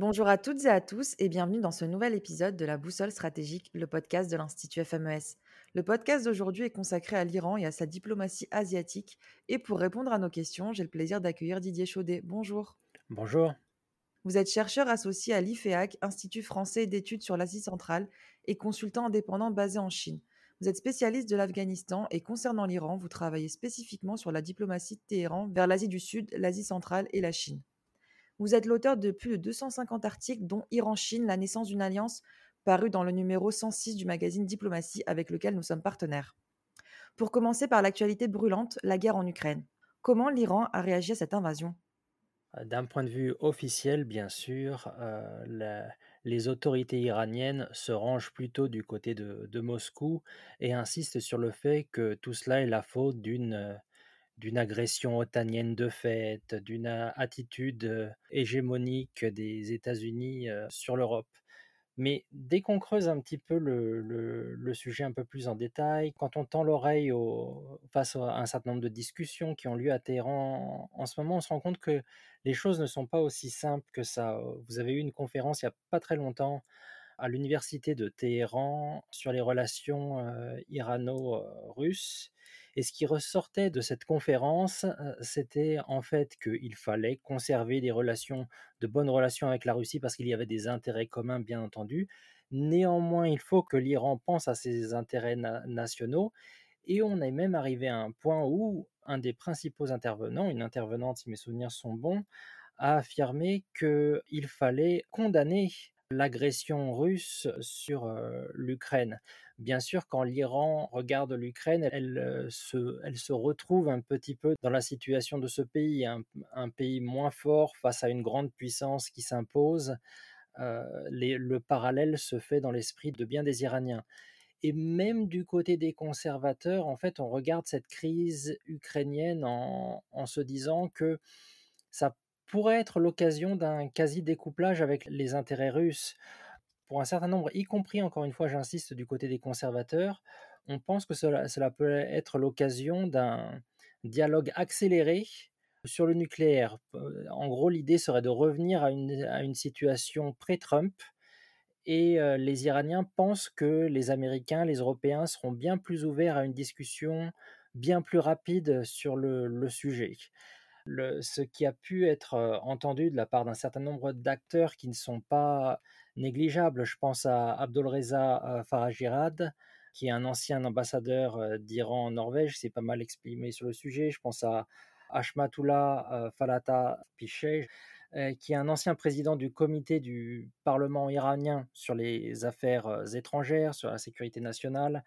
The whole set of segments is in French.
Bonjour à toutes et à tous et bienvenue dans ce nouvel épisode de la Boussole stratégique, le podcast de l'Institut FMES. Le podcast d'aujourd'hui est consacré à l'Iran et à sa diplomatie asiatique. Et pour répondre à nos questions, j'ai le plaisir d'accueillir Didier Chaudet. Bonjour. Bonjour. Vous êtes chercheur associé à l'IFEAC, Institut français d'études sur l'Asie centrale, et consultant indépendant basé en Chine. Vous êtes spécialiste de l'Afghanistan et concernant l'Iran, vous travaillez spécifiquement sur la diplomatie de Téhéran vers l'Asie du Sud, l'Asie centrale et la Chine. Vous êtes l'auteur de plus de 250 articles, dont Iran-Chine, la naissance d'une alliance, paru dans le numéro 106 du magazine Diplomatie, avec lequel nous sommes partenaires. Pour commencer par l'actualité brûlante, la guerre en Ukraine. Comment l'Iran a réagi à cette invasion? Euh, D'un point de vue officiel, bien sûr, euh, les autorités iraniennes se rangent plutôt du côté de, de, Moscou et insistent sur le fait que tout cela est la faute d'une euh, d'une agression otanienne de fait, d'une attitude hégémonique des États-Unis sur l'Europe. Mais dès qu'on creuse un petit peu le, sujet un peu plus en détail, quand on tend l'oreille face à un certain nombre de discussions qui ont lieu à Téhéran en, ce moment, on se rend compte que les choses ne sont pas aussi simples que ça. Vous avez eu une conférence il n'y a pas très longtemps à l'université de Téhéran sur les relations irano-russes. Et ce qui ressortait de cette conférence, c'était en fait qu'il fallait conserver des relations, de bonnes relations avec la Russie parce qu'il y avait des intérêts communs, bien entendu. Néanmoins, il faut que l'Iran pense à ses intérêts nationaux. Et on est même arrivé à un point où un des principaux intervenants, une intervenante, si mes souvenirs sont bons, a affirmé qu'il fallait condamner l'agression russe sur l'Ukraine. Bien sûr, quand l'Iran regarde l'Ukraine, elle, se, retrouve un petit peu dans la situation de ce pays, un, pays moins fort face à une grande puissance qui s'impose. le parallèle se fait dans l'esprit de bien des Iraniens. Et même du côté des conservateurs, en fait, on regarde cette crise ukrainienne en, en se disant que ça pourrait être l'occasion d'un quasi-découplage avec les intérêts russes. Pour un certain nombre, y compris, encore une fois, j'insiste, du côté des conservateurs, on pense que cela, peut être l'occasion d'un dialogue accéléré sur le nucléaire. En gros, l'idée serait de revenir à une, situation pré-Trump. Et les Iraniens pensent que les Américains, les Européens seront bien plus ouverts à une discussion bien plus rapide sur le sujet ce qui a pu être entendu de la part d'un certain nombre d'acteurs qui ne sont pas négligeables. Je pense à Abdolreza Farajirad, qui est un ancien ambassadeur d'Iran en Norvège, s'est pas mal exprimé sur le sujet. Je pense à Ashmatullah Falata Pichej, qui est un ancien président du comité du Parlement iranien sur les affaires étrangères, sur la sécurité nationale,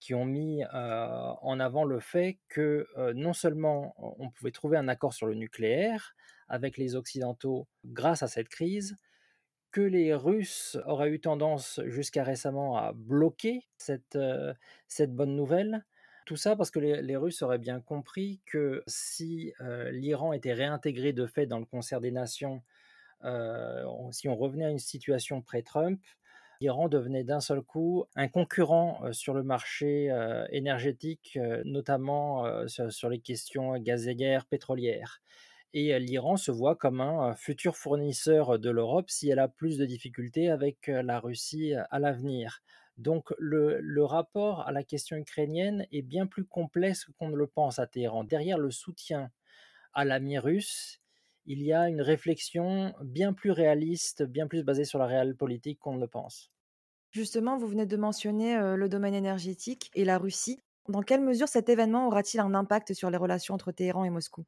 qui ont mis en avant le fait que non seulement on pouvait trouver un accord sur le nucléaire avec les Occidentaux grâce à cette crise, que les Russes auraient eu tendance jusqu'à récemment à bloquer cette, cette bonne nouvelle. Tout ça parce que les, Russes auraient bien compris que si l'Iran était réintégré de fait dans le concert des nations, si on revenait à une situation pré-Trump, l'Iran devenait d'un seul coup un concurrent sur le marché énergétique, notamment sur, les questions gazéières, pétrolières. Et l'Iran se voit comme un futur fournisseur de l'Europe si elle a plus de difficultés avec la Russie à l'avenir. Donc le, le, rapport à la question ukrainienne est bien plus complexe qu'on ne le pense à Téhéran. Derrière le soutien à l'ami russe, il y a une réflexion bien plus réaliste, bien plus basée sur la réelle politique qu'on ne le pense. Justement, vous venez de mentionner le domaine énergétique et la Russie. Dans quelle mesure cet événement aura-t-il un impact sur les relations entre Téhéran et Moscou?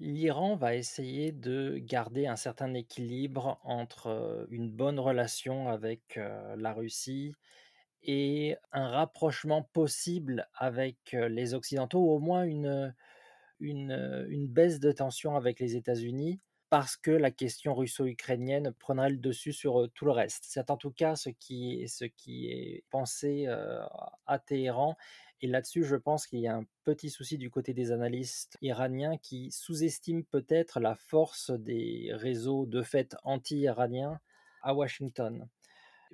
L'Iran va essayer de garder un certain équilibre entre une bonne relation avec la Russie et un rapprochement possible avec les Occidentaux, ou au moins une, une, baisse de tension avec les États-Unis parce que la question russo-ukrainienne prendrait le dessus sur tout le reste. C'est en tout cas ce qui, ce qui est pensé à Téhéran. Et là-dessus, je pense qu'il y a un petit souci du côté des analystes iraniens qui sous-estiment peut-être la force des réseaux de fait anti-iraniens à Washington.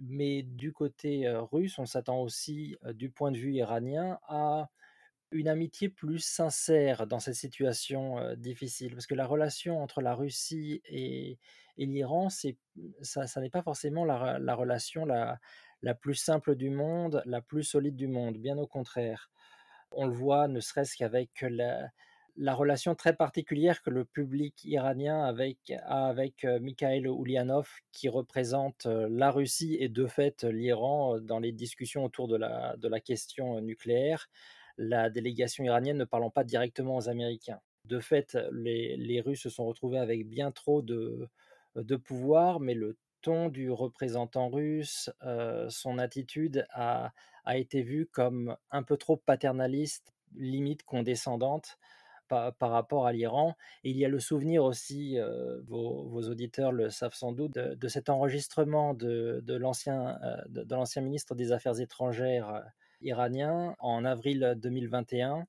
Mais du côté russe, on s'attend aussi, du point de vue iranien, à une amitié plus sincère dans cette situation, heu, difficile? Parce que la relation entre la Russie et l'Iran, c'est ça n'est pas forcément la la relation la plus simple du monde, la plus solide du monde, bien au contraire. On le voit ne serait-ce qu'avec la la relation très particulière que le public iranien a avec, Mikhail Oulianov qui représente, la Russie et de fait l'Iran, dans les discussions autour de la question, nucléaire. La délégation iranienne ne parlant pas directement aux Américains. De fait, les Russes se sont retrouvés avec bien trop de pouvoir, mais le ton du représentant russe, heu, son attitude a été vue comme un peu trop paternaliste, limite condescendante pa par rapport à l'Iran. Il y a le souvenir aussi, heu, vos auditeurs le savent sans doute, de cet enregistrement de de l'ancien, ministre des Affaires étrangères, iranien en avril 2021.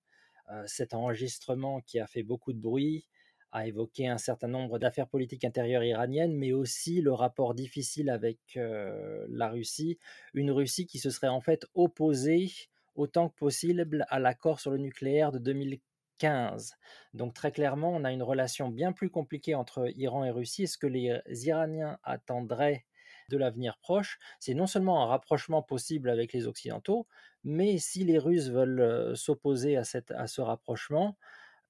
Heu, cet enregistrement qui a fait beaucoup de bruit, a évoqué un certain nombre d'affaires politiques intérieures iraniennes, mais aussi le rapport difficile avec, heu, la Russie. Une Russie qui se serait en fait opposée autant que possible à l'accord sur le nucléaire de 2015. Donc très clairement, on a une relation bien plus compliquée entre Iran et Russie et ce que les Iraniens attendraient de l'avenir proche, c'est non seulement un rapprochement possible avec les occidentaux, mais si les Russes veulent, s'opposer à à ce rapprochement,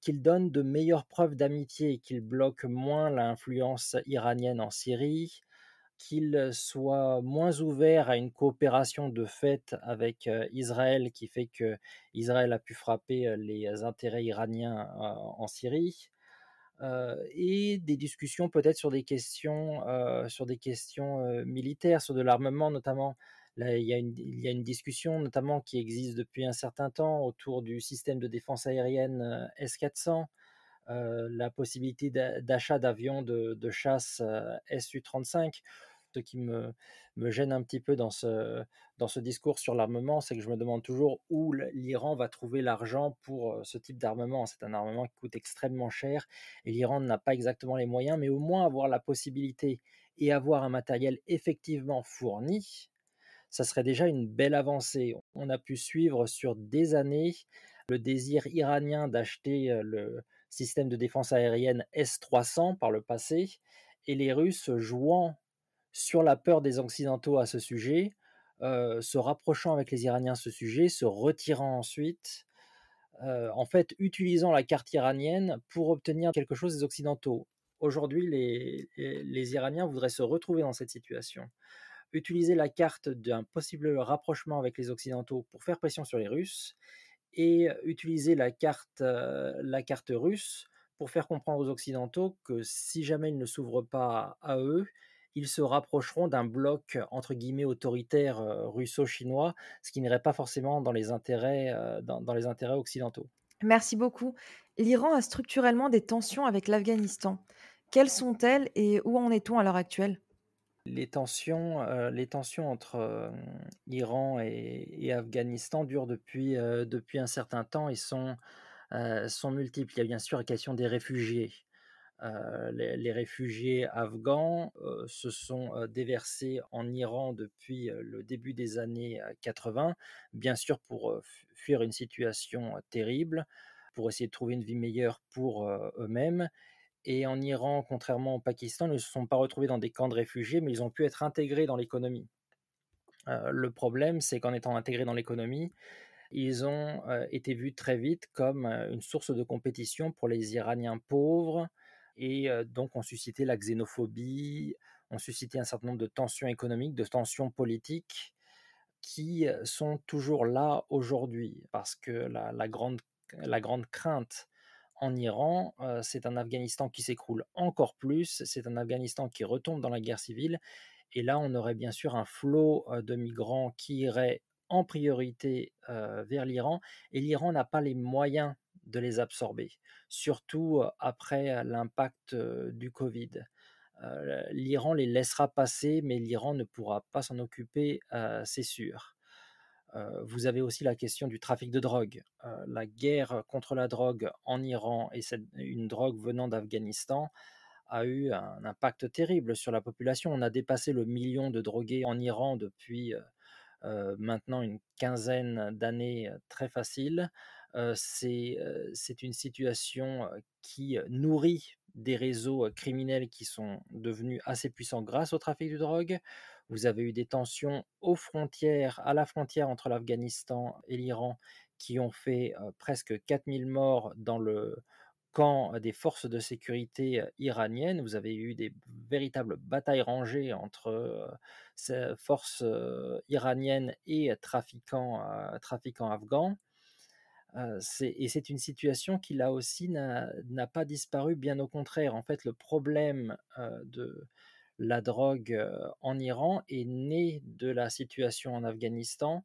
qu'ils donnent de meilleures preuves d'amitié qu'ils bloquent moins l'influence iranienne en Syrie, qu'ils soient moins ouverts à une coopération de fait avec, Israël qui fait qu'Israël a pu frapper, les intérêts iraniens en Syrie. Et des discussions peut-être sur des questions, sur des questions, militaires, sur de l'armement notamment. Il y a une discussion notamment qui existe depuis un certain temps autour du système de défense aérienne, heu, S-400, heu, la possibilité d'a d'achat d'avions de chasse, heu, Su-35. Ce qui me gêne un petit peu dans ce discours sur l'armement, c'est que je me demande toujours où l'Iran va trouver l'argent pour, heu, ce type d'armement. C'est un armement qui coûte extrêmement cher et l'Iran n'a pas exactement les moyens, mais au moins avoir la possibilité et avoir un matériel effectivement fourni, ça serait déjà une belle avancée. On a pu suivre sur des années le désir iranien d'acheter, le système de défense aérienne S-300 par le passé et les Russes jouant sur la peur des occidentaux à ce sujet, se rapprochant avec les Iraniens à ce sujet, se retirant ensuite, en fait utilisant la carte iranienne pour obtenir quelque chose des occidentaux. Aujourd'hui, les Iraniens voudraient se retrouver dans cette situation. Utiliser la carte d'un possible rapprochement avec les occidentaux pour faire pression sur les Russes et utiliser la carte, heu, la carte russe pour faire comprendre aux occidentaux que si jamais ils ne s'ouvrent pas à eux, ils se rapprocheront d'un bloc entre guillemets «autoritaire», heu, russo-chinois, ce qui n'irait pas forcément dans les intérêts, dans dans les intérêts occidentaux. Merci beaucoup. L'Iran a structurellement des tensions avec l'Afghanistan. Quelles sont-elles et où en est-on à l'heure actuelle? Les tensions, heu, les tensions entre, hem, Iran et Afghanistan durent depuis, heu, depuis un certain temps et sont, multiples. Il y a bien sûr la question des réfugiés. Les réfugiés afghans, se sont, déversés en Iran depuis, le début des années, heu, 80, bien sûr pour, fuir une situation, terrible, pour essayer de trouver une vie meilleure pour, eux-mêmes et en Iran, contrairement au Pakistan, ne se sont pas retrouvés dans des camps de réfugiés, mais ils ont pu être intégrés dans l'économie. Heu, le problème, c'est qu'en étant intégrés dans l'économie, ils ont, heu, été vus très vite comme, heu, une source de compétition pour les Iraniens pauvres et donc ont suscité la xénophobie, ont suscité un certain nombre de tensions économiques, de tensions politiques qui, sont toujours là aujourd'hui. Parce que la grande la grande crainte en Iran, c'est un Afghanistan qui s'écroule encore plus, c'est un Afghanistan qui retombe dans la guerre civile et là, on aurait bien sûr un flot, de migrants qui irait en priorité, vers l'Iran et l'Iran n'a pas les moyens de les absorber, surtout, après l'impact, du covid. L'Iran les laissera passer, mais l'Iran ne pourra pas s'en occuper, c'est sûr. Vous avez aussi la question du trafic de drogue. La guerre contre la drogue en Iran et une drogue venant d'Afghanistan a eu un impact terrible sur la population. On a dépassé le million de drogués en Iran depuis, maintenant une quinzaine d'années, très facile. C'est, une situation, qui, nourrit des réseaux, criminels qui sont devenus assez puissants grâce au trafic de drogue. Vous avez eu des tensions aux frontières à la frontière entre l'Afghanistan et l'Iran qui ont fait, presque 4 000 morts dans le camp des forces de sécurité, iraniennes. Vous avez eu des véritables batailles rangées entre, ces forces, iraniennes et trafiquants, afghans. Et c'est une situation qui là aussi n'a pas disparu, bien au contraire. En fait, le problème, de la drogue, en Iran est né de la situation en Afghanistan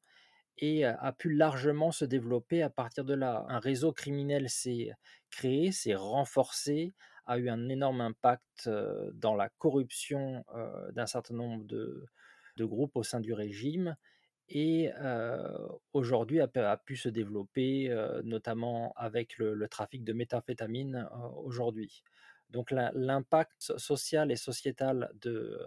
et a pu largement se développer à partir de là. Un réseau criminel s'est créé, s'est renforcé, a eu un énorme impact, dans la corruption, d'un certain nombre de groupes au sein du régime et aujourd'hui a pu se développer, notamment avec le le trafic de méthamphétamine, aujourd'hui. Donc l'im l'impact so social et sociétal de,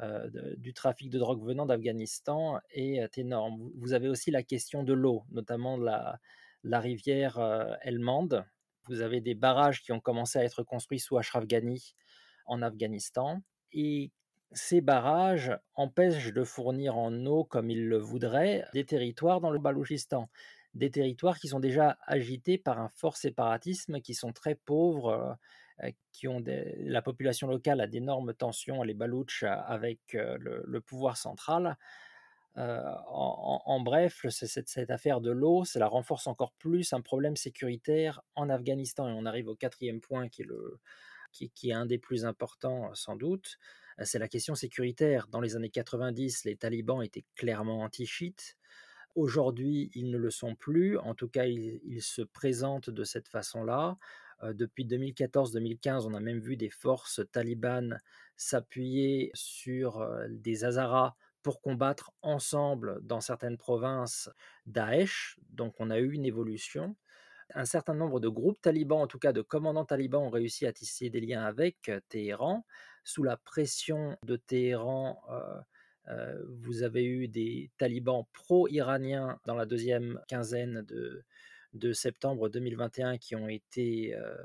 de du trafic de drogue venant d'Afghanistan est énorme. Vous avez aussi la question de l'eau, notamment la la rivière, heu, Helmand. Vous avez des barrages qui ont commencé à être construits sous Ashraf Ghani en Afghanistan et ces barrages empêchent de fournir en eau comme ils le voudraient des territoires dans le Baloutchistan. Des territoires qui sont déjà agités par un fort séparatisme, qui sont très pauvres, heu, qui ont la population locale a d'énormes tensions, les Baloutches, avec, heu, le pouvoir central. En bref, cette affaire de l'eau, cela renforce encore plus un problème sécuritaire en Afghanistan et on arrive au 4e point qui est le qui est un des plus importants sans doute, c'est la question sécuritaire. Dans les années 90, les talibans étaient clairement anti-chiites. Aujourd'hui, ils ne le sont plus. En tout cas, ils se présentent de cette façon-là. Heu, depuis 2014-2015, on a même vu des forces talibanes s'appuyer sur, heu, des Hazaras pour combattre ensemble dans certaines provinces Daesh. Donc on a eu une évolution. Un certain nombre de groupes talibans, en tout cas de commandants talibans, ont réussi à tisser des liens avec Téhéran. Sous la pression de Téhéran, vous avez eu des talibans pro-iraniens dans la 2e quinzaine de de septembre 2021 qui ont été, heu,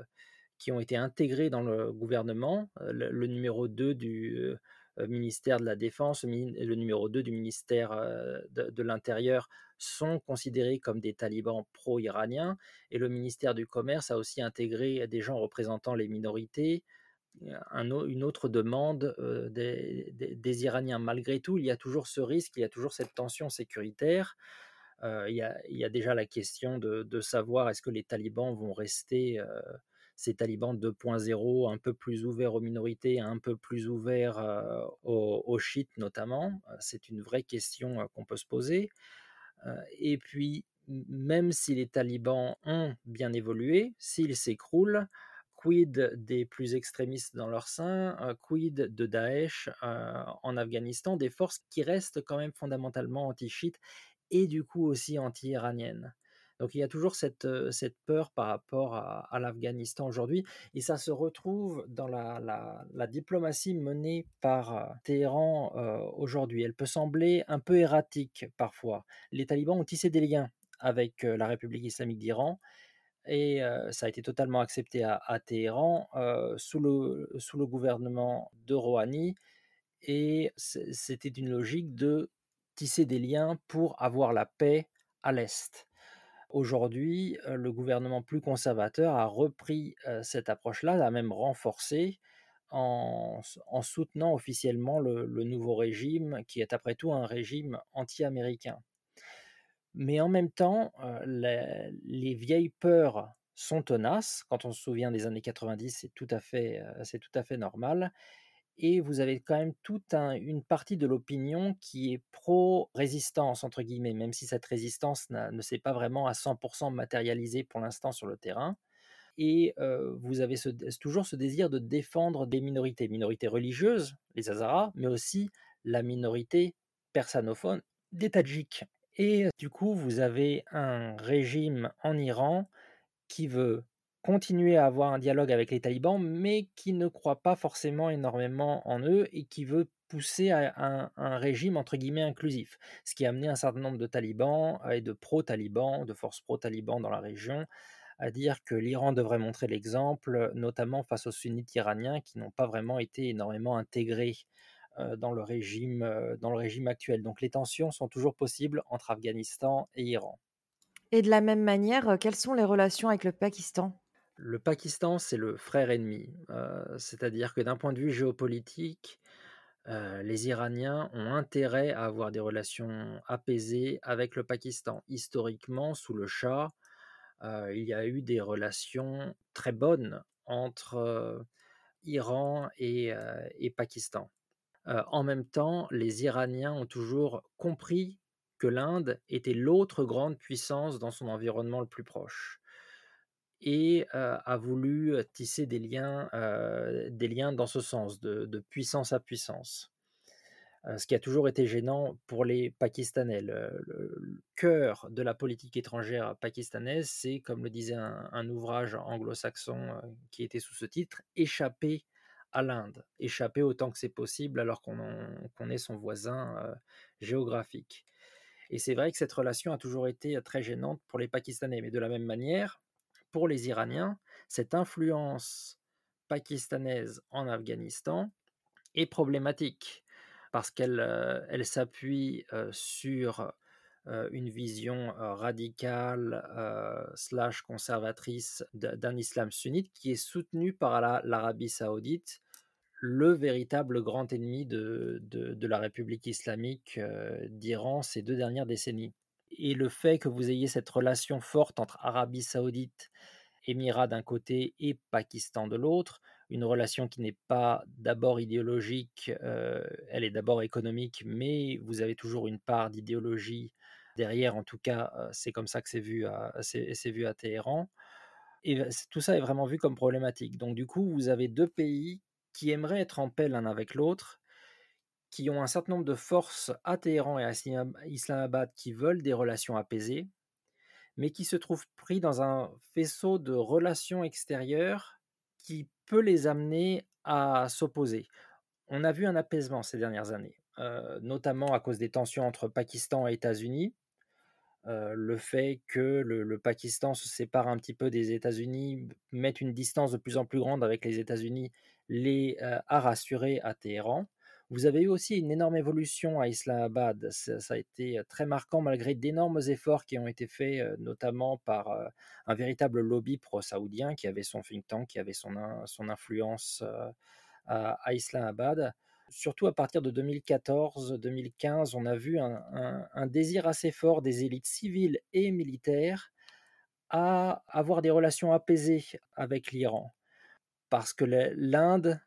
qui ont été intégrés dans le gouvernement. Le le numéro 2 du, heu, ministère de la Défense, mini le numéro 2 du ministère, de l'Intérieur sont considérés comme des talibans pro-iraniens et le ministère du Commerce a aussi intégré des gens représentant les minorités. Une autre demande, des Iraniens. Malgré tout, il y a toujours ce risque, il y a toujours cette tension sécuritaire. Il y a déjà la question de savoir est-ce que les talibans vont rester, ces talibans 2.0 un peu plus ouverts aux minorités, un peu plus ouverts, aux chiites notamment? C'est une vraie question, qu'on peut se poser. Et puis même si les talibans ont bien évolué, s'ils s'écroulent, quid des plus extrémistes dans leur sein? Quid de Daesh, en Afghanistan? Des forces qui restent quand même fondamentalement anti-chiites et du coup aussi anti-iraniennes. Donc il y a toujours cette, cette peur par rapport à l'Afghanistan aujourd'hui et ça se retrouve dans la la diplomatie menée par Téhéran, aujourd'hui. Elle peut sembler un peu erratique parfois. Les talibans ont tissé des liens avec, la République islamique d'Iran et ça a été totalement accepté à Téhéran, sous le sous le gouvernement de Rouhani et c'était une logique de tisser des liens pour avoir la paix à l'Est. Aujourd'hui, le gouvernement plus conservateur a repris, cette approche-là, l'a même renforcée en soutenant officiellement le nouveau régime qui est après tout un régime anti-américain. Mais en même temps, les les vieilles peurs sont tenaces. Quand on se souvient des années 90, c'est tout c'est tout à fait normal et vous avez quand même toute un une partie de l'opinion qui est pro-«résistance» entre guillemets, même si cette résistance ne s'est pas vraiment à 100 % matérialisée pour l'instant sur le terrain et vous avez toujours ce désir de défendre des minorités. Minorités religieuses, les Hazaras, mais aussi la minorité persanophone des Tadjiks et du coup, vous avez un régime en Iran qui veut continuer à avoir un dialogue avec les talibans, mais qui ne croit pas forcément énormément en eux et qui veut poussé à un, régime entre guillemets inclusif, ce qui a amené un certain nombre de talibans et de pro-talibans, de forces pro-talibans dans la région, à dire que l'Iran devrait montrer l'exemple, notamment face aux sunnites iraniens qui n'ont pas vraiment été énormément intégrés euh, dans, le régime, euh, dans le régime actuel. Donc les tensions sont toujours possibles entre Afghanistan et Iran. Et de la même manière, euh, quelles sont les relations avec le Pakistan? Le Pakistan, c'est le frère ennemi. C'est-à-dire que d'un point de vue géopolitique, les Iraniens ont intérêt à avoir des relations apaisées avec le Pakistan. Historiquement, sous le Shah, il y a eu des relations très bonnes entre Iran et, Pakistan. en même temps, les Iraniens ont toujours compris que l'Inde était l'autre grande puissance dans son environnement le plus proche et a voulu tisser des liens, des liens dans ce sens, de puissance à puissance. Ce qui a toujours été gênant pour les Pakistanais. Le, cœur de la politique étrangère pakistanaise, c'est, comme le disait un, ouvrage anglo-saxon qui était sous ce titre, échapper à l'Inde, échapper autant que c'est possible alors qu'on est son voisin géographique. Et c'est vrai que cette relation a toujours été très gênante pour les Pakistanais, mais de la même manière, pour les Iraniens, cette influence pakistanaise en Afghanistan est problématique parce qu'elle euh, s'appuie euh, sur euh, une vision radicale slash conservatrice d'un islam sunnite qui est soutenu par l'Arabie saoudite, le véritable grand ennemi de, de la République islamique d'Iran ces deux dernières décennies. Et le fait que vous ayez cette relation forte entre Arabie saoudite, Émirats d'un côté et Pakistan de l'autre, une relation qui n'est pas d'abord idéologique, euh, elle est d'abord économique, mais vous avez toujours une part d'idéologie derrière. En tout cas, euh, c'est comme ça que c'est vu, c'est, vu à Téhéran. Et tout ça est vraiment vu comme problématique. Donc du coup, vous avez deux pays qui aimeraient être en paix l'un avec l'autre, qui ont un certain nombre de forces à Téhéran et à Islamabad qui veulent des relations apaisées, mais qui se trouvent pris dans un faisceau de relations extérieures qui peut les amener à s'opposer. On a vu un apaisement ces dernières années, euh, notamment à cause des tensions entre Pakistan et États-Unis. Euh, le fait que le, Pakistan se sépare un petit peu des États-Unis, mette une distance de plus en plus grande avec les États-Unis, les euh, a rassurés à Téhéran. Vous avez eu aussi une énorme évolution à Islamabad. Ça, a été très marquant malgré d'énormes efforts qui ont été faits, notamment par un véritable lobby pro-saoudien qui avait son think tank, qui avait son, influence à, Islamabad. Surtout à partir de 2014-2015, on a vu un, désir assez fort des élites civiles et militaires à avoir des relations apaisées avec l'Iran. Parce que l'Inde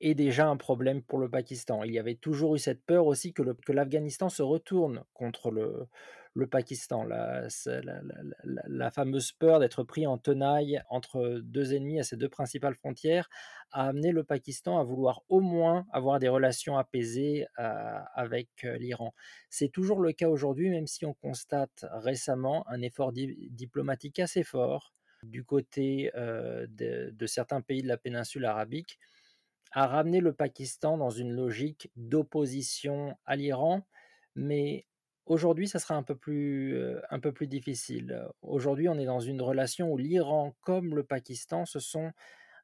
est déjà un problème pour le Pakistan. Il y avait toujours eu cette peur aussi que, l'Afghanistan se retourne contre le, Pakistan. La, fameuse peur d'être pris en tenaille entre deux ennemis à ces deux principales frontières a amené le Pakistan à vouloir au moins avoir des relations apaisées euh, avec euh, l'Iran. C'est toujours le cas aujourd'hui, même si on constate récemment un effort diplomatique assez fort du côté euh, de certains pays de la péninsule arabique a ramené le Pakistan dans une logique d'opposition à l'Iran, mais aujourd'hui, ça sera un peu plus, euh, un peu plus difficile. Aujourd'hui, on est dans une relation où l'Iran comme le Pakistan se sont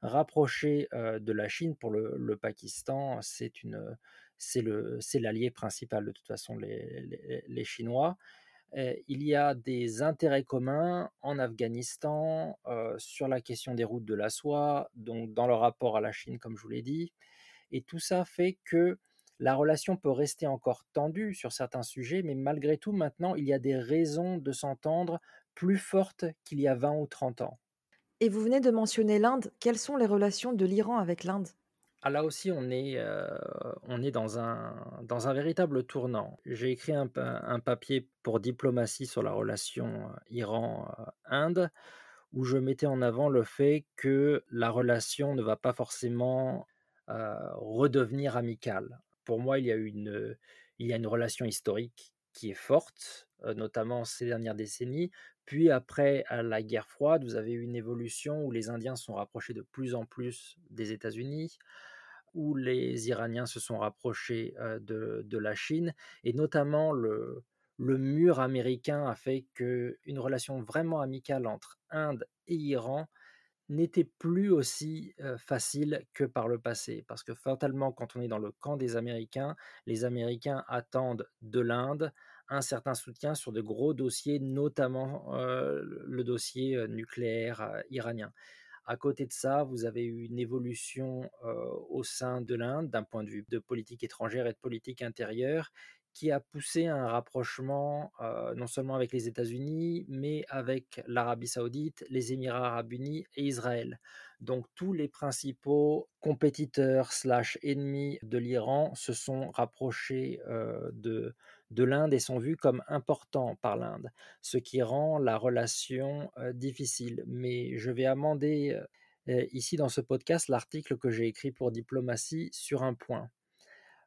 rapprochés euh, de la Chine. Pour le, Pakistan, c'est l'allié principal de toute façon, les, les Chinois. Il y a des intérêts communs en Afghanistan sur la question des routes de la soie, donc dans le rapport à la Chine, comme je vous l'ai dit. Et tout ça fait que la relation peut rester encore tendue sur certains sujets, mais malgré tout, maintenant, il y a des raisons de s'entendre plus fortes qu'il y a 20 ou 30 ans. Et vous venez de mentionner l'Inde. Quelles sont les relations de l'Iran avec l'Inde? Ah, là aussi, on est, euh, dans, un, véritable tournant. J'ai écrit un, papier pour diplomatie sur la relation euh, Iran-Inde, où je mettais en avant le fait que la relation ne va pas forcément euh, redevenir amicale. Pour moi, il y, a une, relation historique qui est forte, notamment ces dernières décennies. Puis après la guerre froide, vous avez eu une évolution où les Indiens sont rapprochés de plus en plus des États-Unis où les Iraniens se sont rapprochés de, la Chine, et notamment le, le mur américain a fait qu'une relation vraiment amicale entre Inde et Iran n'était plus aussi facile que par le passé. Parce que fatalement, quand on est dans le camp des Américains, les Américains attendent de l'Inde un certain soutien sur de gros dossiers, notamment le dossier nucléaire iranien. À côté de ça, vous avez eu une évolution au sein de l'Inde d'un point de vue de politique étrangère et de politique intérieure qui a poussé un rapprochement non seulement avec les États-Unis, mais avec l'Arabie saoudite, les Émirats arabes unis et Israël. Donc tous les principaux compétiteurs slash ennemis de l'Iran se sont rapprochés de, de l'Inde et sont vus comme importants par l'Inde, ce qui rend la relation difficile. Mais je vais amender ici dans ce podcast l'article que j'ai écrit pour Diplomatie sur un point.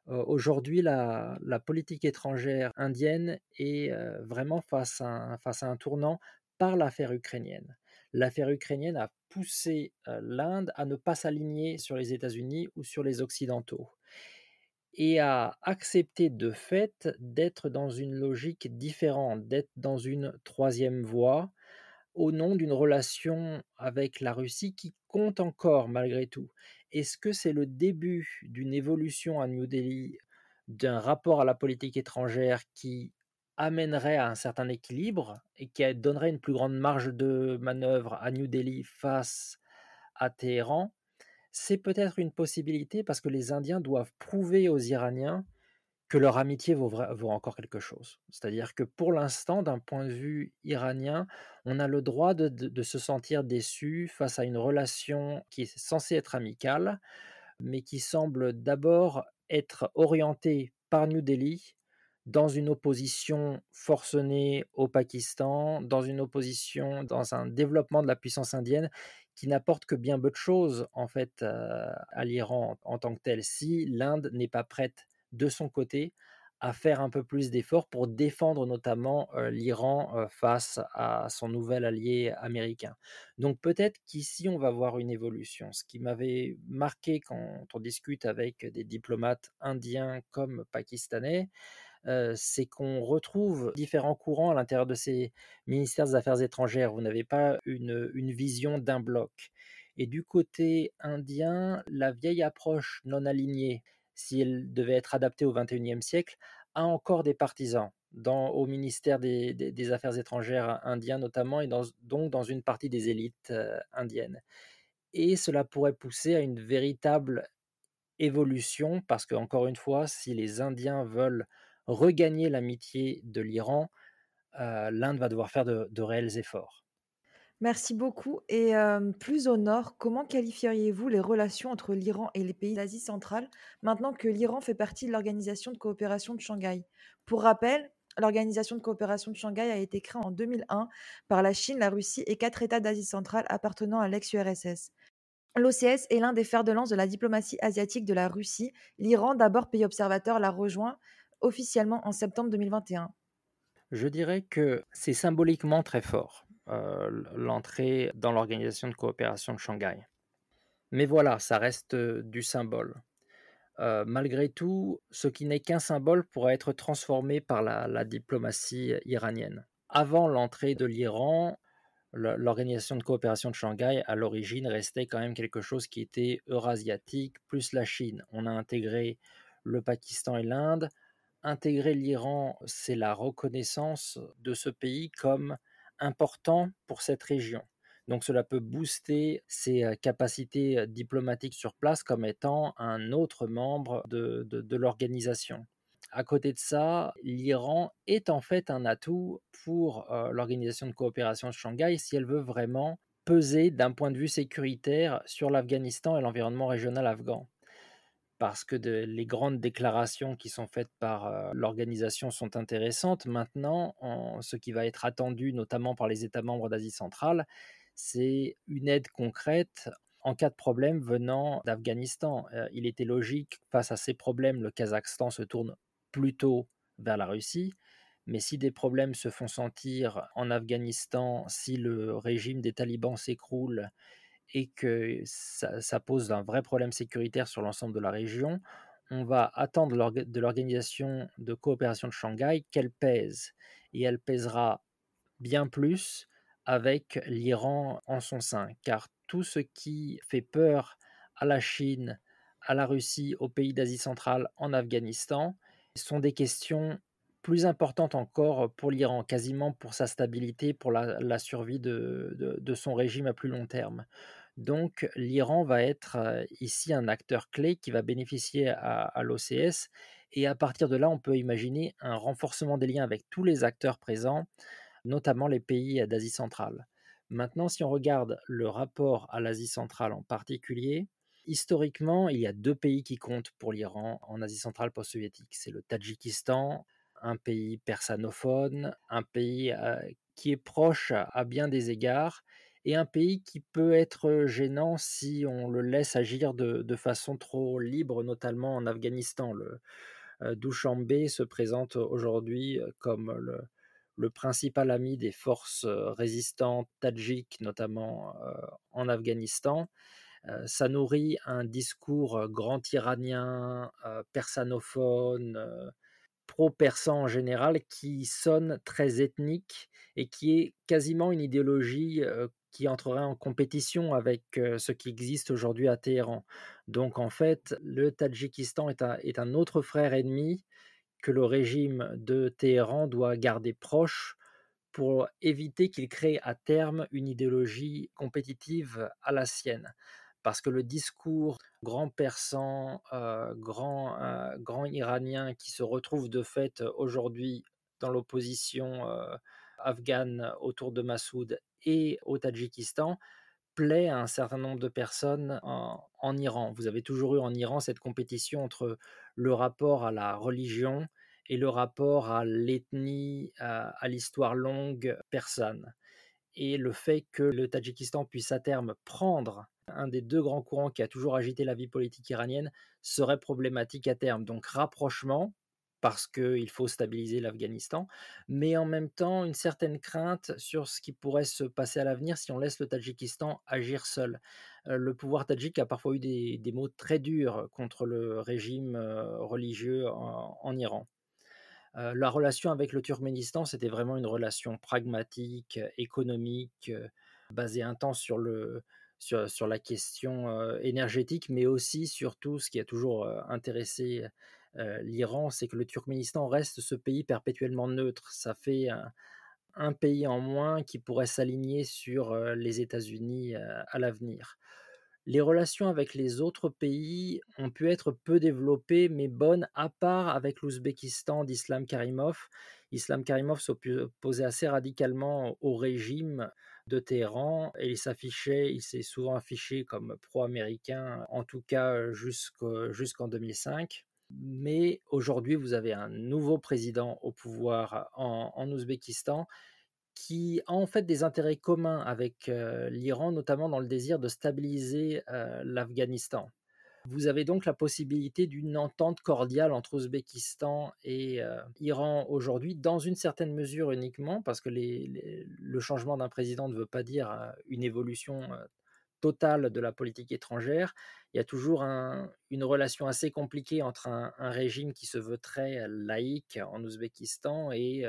Aujourd'hui, la, politique étrangère indienne est vraiment face à, un, tournant par l'affaire ukrainienne. L'affaire ukrainienne a poussé l'Inde à ne pas s'aligner sur les États-Unis ou sur les Occidentaux et à accepter de fait d'être dans une logique différente, d'être dans une troisième voie au nom d'une relation avec la Russie qui compte encore malgré tout. Est-ce que c'est le début d'une évolution à New Delhi, d'un rapport à la politique étrangère qui amènerait à un certain équilibre et qui donnerait une plus grande marge de manœuvre à New Delhi face à Téhéran? C'est peut-être une possibilité parce que les Indiens doivent prouver aux Iraniens que leur amitié vaut, encore quelque chose. C'est-à-dire que pour l'instant, d'un point de vue iranien, on a le droit de, se sentir déçu face à une relation qui est censée être amicale, mais qui semble d'abord être orientée par New Delhi dans une opposition forcenée au Pakistan, dans une opposition, dans un développement de la puissance indienne qui n'apporte que bien peu de choses en fait à l'Iran en tant que tel si l'Inde n'est pas prête de son côté à faire un peu plus d'efforts pour défendre notamment l'Iran face à son nouvel allié américain. Donc peut-être qu'ici on va voir une évolution. Ce qui m'avait marqué quand on discute avec des diplomates indiens comme pakistanais, c'est qu'on retrouve différents courants à l'intérieur de ces ministères des Affaires étrangères. Vous n'avez pas une, vision d'un bloc. Et du côté indien, la vieille approche non alignée, si elle devait être adaptée au XXIe siècle, a encore des partisans au ministère des, Affaires étrangères indien notamment, et donc dans une partie des élites indiennes. Et cela pourrait pousser à une véritable évolution, parce que, encore une fois, si les Indiens veulent regagner l'amitié de l'Iran, l'Inde va devoir faire de réels efforts. Merci beaucoup et plus au nord, comment qualifieriez-vous les relations entre l'Iran et les pays d'Asie centrale, maintenant que l'Iran fait partie de l'Organisation de coopération de Shanghai? Pour rappel, l'Organisation de coopération de Shanghai a été créée en 2001 par la Chine, la Russie et quatre États d'Asie centrale appartenant à l'ex-URSS. L'OCS est l'un des fers de lance de la diplomatie asiatique de la Russie. L'Iran, d'abord pays observateur, l'a rejoint officiellement en septembre 2021. Je dirais que c'est symboliquement très fort. Euh, l'entrée dans l'organisation de coopération de Shanghai. Mais voilà, ça reste euh, du symbole. Euh, malgré tout, ce qui n'est qu'un symbole pourra être transformé par la, diplomatie iranienne. Avant l'entrée de l'Iran, l'organisation de coopération de Shanghai, à l'origine, restait quand même quelque chose qui était eurasiatique, plus la Chine. On a intégré le Pakistan et l'Inde. Intégrer l'Iran, c'est la reconnaissance de ce pays comme important pour cette région. Donc cela peut booster ses capacités diplomatiques sur place comme étant un autre membre de, l'organisation. À côté de ça, l'Iran est en fait un atout pour l'organisation de coopération de Shanghai si elle veut vraiment peser d'un point de vue sécuritaire sur l'Afghanistan et l'environnement régional afghan parce que les grandes déclarations qui sont faites par l'organisation sont intéressantes. Maintenant, ce qui va être attendu, notamment par les États membres d'Asie centrale, c'est une aide concrète en cas de problème venant d'Afghanistan. il était logique, face à ces problèmes, le Kazakhstan se tourne plutôt vers la Russie. Mais si des problèmes se font sentir en Afghanistan, si le régime des talibans s'écroule et que ça, pose un vrai problème sécuritaire sur l'ensemble de la région, on va attendre de l'Organisation de coopération de Shanghai qu'elle pèse. Et elle pèsera bien plus avec l'Iran en son sein, car tout ce qui fait peur à la Chine, à la Russie, aux pays d'Asie centrale, en Afghanistan, sont des questions plus importantes encore pour l'Iran, quasiment pour sa stabilité, pour la, survie de, son régime à plus long terme. Donc l'Iran va être ici un acteur clé qui va bénéficier à, l'OCS et à partir de là, on peut imaginer un renforcement des liens avec tous les acteurs présents, notamment les pays d'Asie centrale. Maintenant, si on regarde le rapport à l'Asie centrale en particulier, historiquement, il y a deux pays qui comptent pour l'Iran en Asie centrale post-soviétique. C'est le Tadjikistan, un pays persanophone, un pays qui est proche à bien des égards, et un pays qui peut être gênant si on le laisse agir de, façon trop libre, notamment en Afghanistan. Le euh, Dushanbe se présente aujourd'hui comme le, le, principal ami des forces résistantes tadjiques, notamment en Afghanistan. ça nourrit un discours grand iranien, persanophone, pro-persan en général, qui sonne très ethnique et qui est quasiment une idéologie qui entrerait en compétition avec ce qui existe aujourd'hui à Téhéran. Donc en fait, le Tadjikistan est un, autre frère ennemi que le régime de Téhéran doit garder proche pour éviter qu'il crée à terme une idéologie compétitive à la sienne. Parce que le discours grand persan, grand, grand iranien qui se retrouve de fait aujourd'hui dans l'opposition afghane autour de Massoud et au Tadjikistan plaît à un certain nombre de personnes en, Iran. Vous avez toujours eu en Iran cette compétition entre le rapport à la religion et le rapport à l'ethnie, à, l'histoire longue persane. Et le fait que le Tadjikistan puisse à terme prendre un des deux grands courants qui a toujours agité la vie politique iranienne serait problématique à terme. Donc rapprochement, parce qu'il faut stabiliser l'Afghanistan, mais en même temps une certaine crainte sur ce qui pourrait se passer à l'avenir si on laisse le Tadjikistan agir seul. le pouvoir tadjik a parfois eu des, mots très durs contre le régime religieux en, Iran. la relation avec le Turkménistan, c'était vraiment une relation pragmatique, économique, basée temps sur, le, sur la question énergétique, mais aussi sur tout ce qui a toujours intéressé l'Iran, c'est que le Turkménistan reste ce pays perpétuellement neutre. Ça fait un, pays en moins qui pourrait s'aligner sur les États-Unis à l'avenir. Les relations avec les autres pays ont pu être peu développées, mais bonnes, à part avec l'Ouzbékistan d'Islam Karimov. Islam Karimov s'opposait assez radicalement au régime de Téhéran et il s'affichait, il s'est souvent affiché comme pro-américain, en tout cas jusqu'en 2005. Mais aujourd'hui, vous avez un nouveau président au pouvoir en, Ouzbékistan qui a en fait des intérêts communs avec l'Iran, notamment dans le désir de stabiliser l'Afghanistan. Vous avez donc la possibilité d'une entente cordiale entre Ouzbékistan et Iran aujourd'hui, dans une certaine mesure uniquement, parce que le changement d'un président ne veut pas dire une évolution totale de la politique étrangère. Il y a toujours une relation assez compliquée entre un, régime qui se veut très laïque en Ouzbékistan et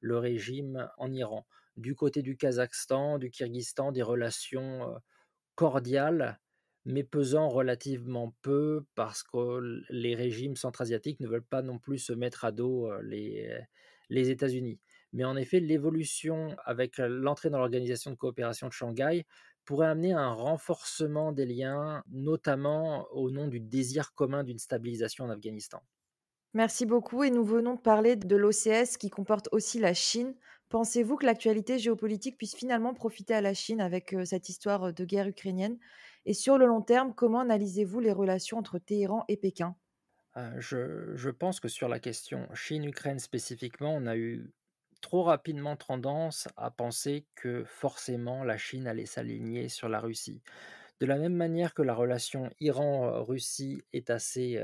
le régime en Iran. Du côté du Kazakhstan, du Kyrgyzstan, des relations cordiales, mais pesant relativement peu parce que les régimes centra-asiatiques ne veulent pas non plus se mettre à dos les, les États-Unis. Mais en effet, l'évolution avec l'entrée dans l'organisation de coopération de Shanghai pourrait amener un renforcement des liens, notamment au nom du désir commun d'une stabilisation en Afghanistan? Merci beaucoup et nous venons de parler de l'OCS qui comporte aussi la Chine. Pensez-vous que l'actualité géopolitique puisse finalement profiter à la Chine avec euh, cette histoire de guerre ukrainienne? Et sur le long terme, comment analysez-vous les relations entre Téhéran et Pékin? Euh, je, je, pense que sur la question Chine-Ukraine spécifiquement, on a eu trop rapidement tendance à penser que forcément la Chine allait s'aligner sur la Russie. De la même manière que la relation Iran-Russie est assez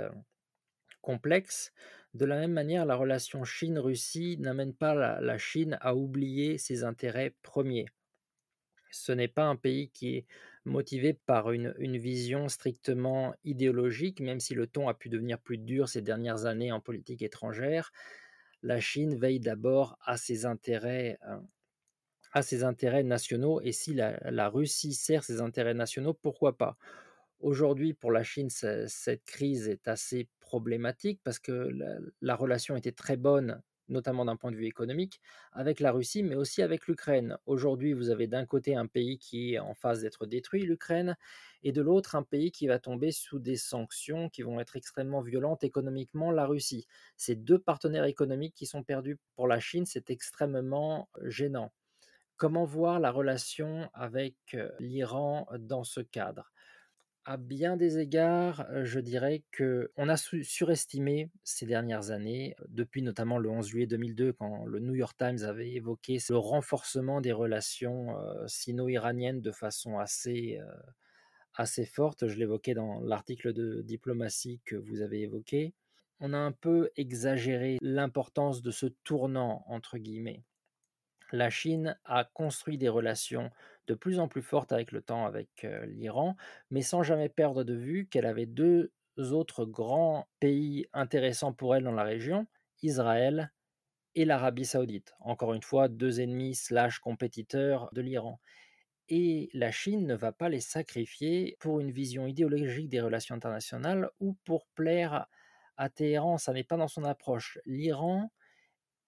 complexe, de la même manière la relation Chine-Russie n'amène pas la, Chine à oublier ses intérêts premiers. Ce n'est pas un pays qui est motivé par une, une vision strictement idéologique, même si le ton a pu devenir plus dur ces dernières années en politique étrangère. La Chine veille d'abord à ses intérêts intérêts nationaux et si la, Russie sert ses intérêts nationaux, pourquoi pas? Aujourd'hui, pour la Chine, cette crise est assez problématique parce que la, relation était très bonne, notamment d'un point de vue économique, avec la Russie, mais aussi avec l'Ukraine. Aujourd'hui, vous avez d'un côté un pays qui est en phase d'être détruit, l'Ukraine, et de l'autre un pays qui va tomber sous des sanctions qui vont être extrêmement violentes économiquement, la Russie. Ces deux partenaires économiques qui sont perdus pour la Chine, c'est extrêmement gênant. Comment voir la relation avec l'Iran dans ce cadre? À bien des égards, je dirais que on a surestimé ces dernières années, depuis notamment le 11 juillet 2002, quand le New York Times avait évoqué le renforcement des relations sino-iraniennes de façon assez, assez forte. Je l'évoquais dans l'article de diplomatie que vous avez évoqué. On a un peu exagéré l'importance de ce tournant, entre guillemets la Chine a construit des relations de plus en plus fortes avec le temps avec l'Iran, mais sans jamais perdre de vue qu'elle avait deux autres grands pays intéressants pour elle dans la région, Israël et l'Arabie saoudite. Encore une fois, deux ennemis slash compétiteurs de l'Iran. Et la Chine ne va pas les sacrifier pour une vision idéologique des relations internationales ou pour plaire à Téhéran. Ça n'est pas dans son approche. L'Iran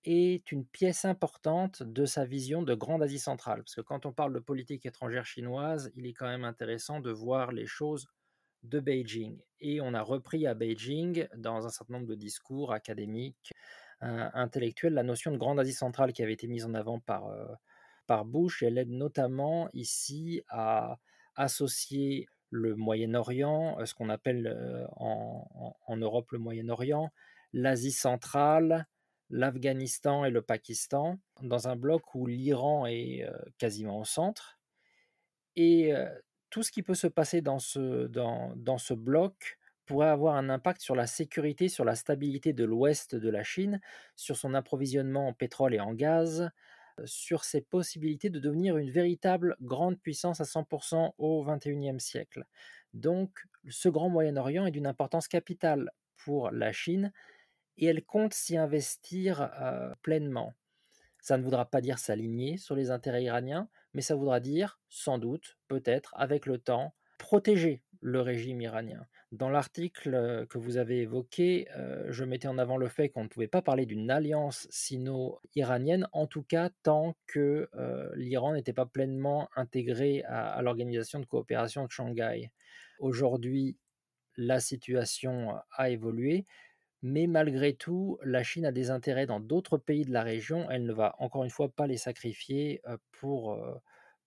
est une pièce importante de sa vision de Grande Asie centrale. Parce que quand on parle de politique étrangère chinoise, il est quand même intéressant de voir les choses de Beijing. Et on a repris à Beijing, dans un certain nombre de discours académiques, euh, intellectuels, la notion de Grande Asie centrale qui avait été mise en avant par, euh, Bush. Elle aide notamment ici à associer le Moyen-Orient, ce qu'on appelle en, en, Europe le Moyen-Orient, l'Asie centrale, l'Afghanistan et le Pakistan, dans un bloc où l'Iran est euh, quasiment au centre. Et euh, tout ce qui peut se passer dans ce, dans, dans ce bloc pourrait avoir un impact sur la sécurité, sur la stabilité de l'ouest de la Chine, sur son approvisionnement en pétrole et en gaz, euh, sur ses possibilités de devenir une véritable grande puissance à 100% au XXIe siècle. Donc, ce grand Moyen-Orient est d'une importance capitale pour la Chine et elle compte s'y investir pleinement. Ça ne voudra pas dire s'aligner sur les intérêts iraniens, mais ça voudra dire, sans doute, peut-être, avec le temps, protéger le régime iranien. Dans l'article que vous avez évoqué, je mettais en avant le fait qu'on ne pouvait pas parler d'une alliance sino-iranienne, en tout cas tant que l'Iran n'était pas pleinement intégré à l'organisation de coopération de Shanghai. Aujourd'hui, la situation a évolué. Mais malgré tout, la Chine a des intérêts dans d'autres pays de la région. Elle ne va encore une fois pas les sacrifier pour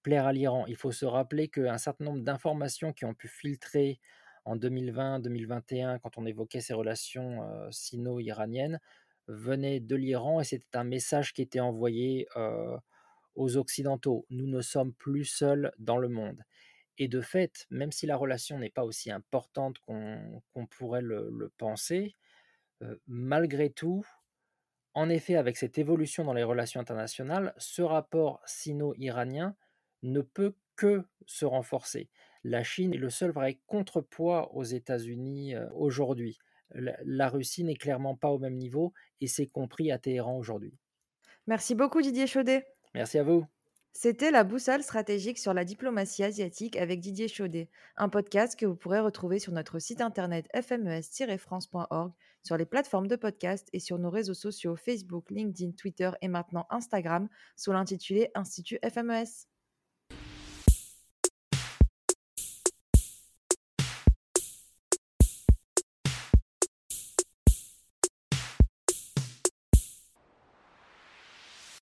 plaire à l'Iran. Il faut se rappeler qu'un certain nombre d'informations qui ont pu filtrer en 2020-2021, quand on évoquait ces relations sino-iraniennes, venaient de l'Iran et c'était un message qui était envoyé aux Occidentaux. Nous ne sommes plus seuls dans le monde. Et de fait, même si la relation n'est pas aussi importante qu'on pourrait le penser, malgré tout, en effet, avec cette évolution dans les relations internationales, ce rapport sino-iranien ne peut que se renforcer. La Chine est le seul vrai contrepoids aux États-Unis aujourd'hui. La, Russie n'est clairement pas au même niveau et c'est compris à Téhéran aujourd'hui. Merci beaucoup Didier Chaudet. Merci à vous. C'était la boussole stratégique sur la diplomatie asiatique avec Didier Chaudet, un podcast que vous pourrez retrouver sur notre site internet fmes-france.org, sur les plateformes de podcast et sur nos réseaux sociaux Facebook, LinkedIn, Twitter et maintenant Instagram sous l'intitulé Institut FMES.